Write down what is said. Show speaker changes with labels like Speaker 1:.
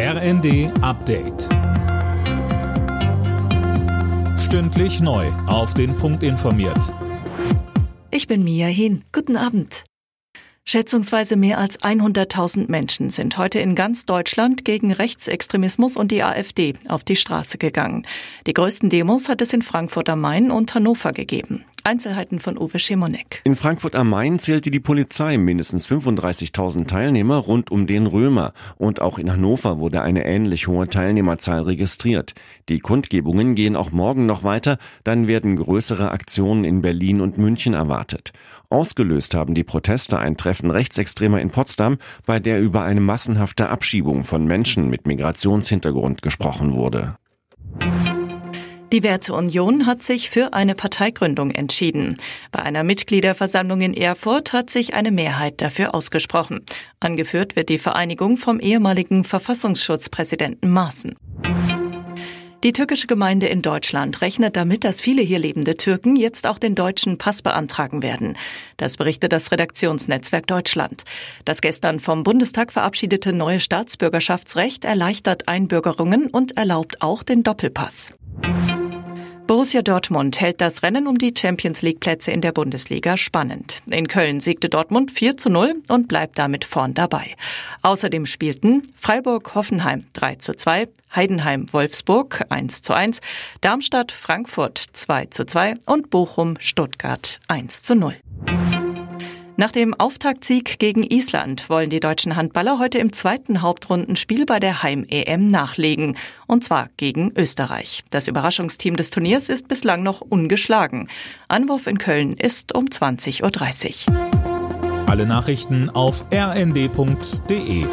Speaker 1: RND Update. Stündlich neu. Auf den Punkt informiert.
Speaker 2: Ich bin Mia Hin. Guten Abend. Schätzungsweise mehr als 100.000 Menschen sind heute in ganz Deutschland gegen Rechtsextremismus und die AfD auf die Straße gegangen. Die größten Demos hat es in Frankfurt am Main und Hannover gegeben. Einzelheiten von Uwe Schemonek.
Speaker 3: In Frankfurt am Main zählte die Polizei mindestens 35.000 Teilnehmer rund um den Römer. Und auch in Hannover wurde eine ähnlich hohe Teilnehmerzahl registriert. Die Kundgebungen gehen auch morgen noch weiter. Dann werden größere Aktionen in Berlin und München erwartet. Ausgelöst haben die Proteste ein Treffen Rechtsextremer in Potsdam, bei der über eine massenhafte Abschiebung von Menschen mit Migrationshintergrund gesprochen wurde.
Speaker 2: Die Werteunion hat sich für eine Parteigründung entschieden. Bei einer Mitgliederversammlung in Erfurt hat sich eine Mehrheit dafür ausgesprochen. Angeführt wird die Vereinigung vom ehemaligen Verfassungsschutzpräsidenten Maaßen. Die türkische Gemeinde in Deutschland rechnet damit, dass viele hier lebende Türken jetzt auch den deutschen Pass beantragen werden. Das berichtet das Redaktionsnetzwerk Deutschland. Das gestern vom Bundestag verabschiedete neue Staatsbürgerschaftsrecht erleichtert Einbürgerungen und erlaubt auch den Doppelpass. Borussia Dortmund hält das Rennen um die Champions League Plätze in der Bundesliga spannend. In Köln siegte Dortmund 4 zu 0 und bleibt damit vorn dabei. Außerdem spielten Freiburg Hoffenheim 3 zu 2, Heidenheim Wolfsburg 1 zu 1, Darmstadt Frankfurt 2 zu 2 und Bochum Stuttgart 1 zu 0. Nach dem Auftaktsieg gegen Island wollen die deutschen Handballer heute im zweiten Hauptrundenspiel bei der Heim-EM nachlegen. Und zwar gegen Österreich. Das Überraschungsteam des Turniers ist bislang noch ungeschlagen. Anwurf in Köln ist um 20.30 Uhr.
Speaker 1: Alle Nachrichten auf rnd.de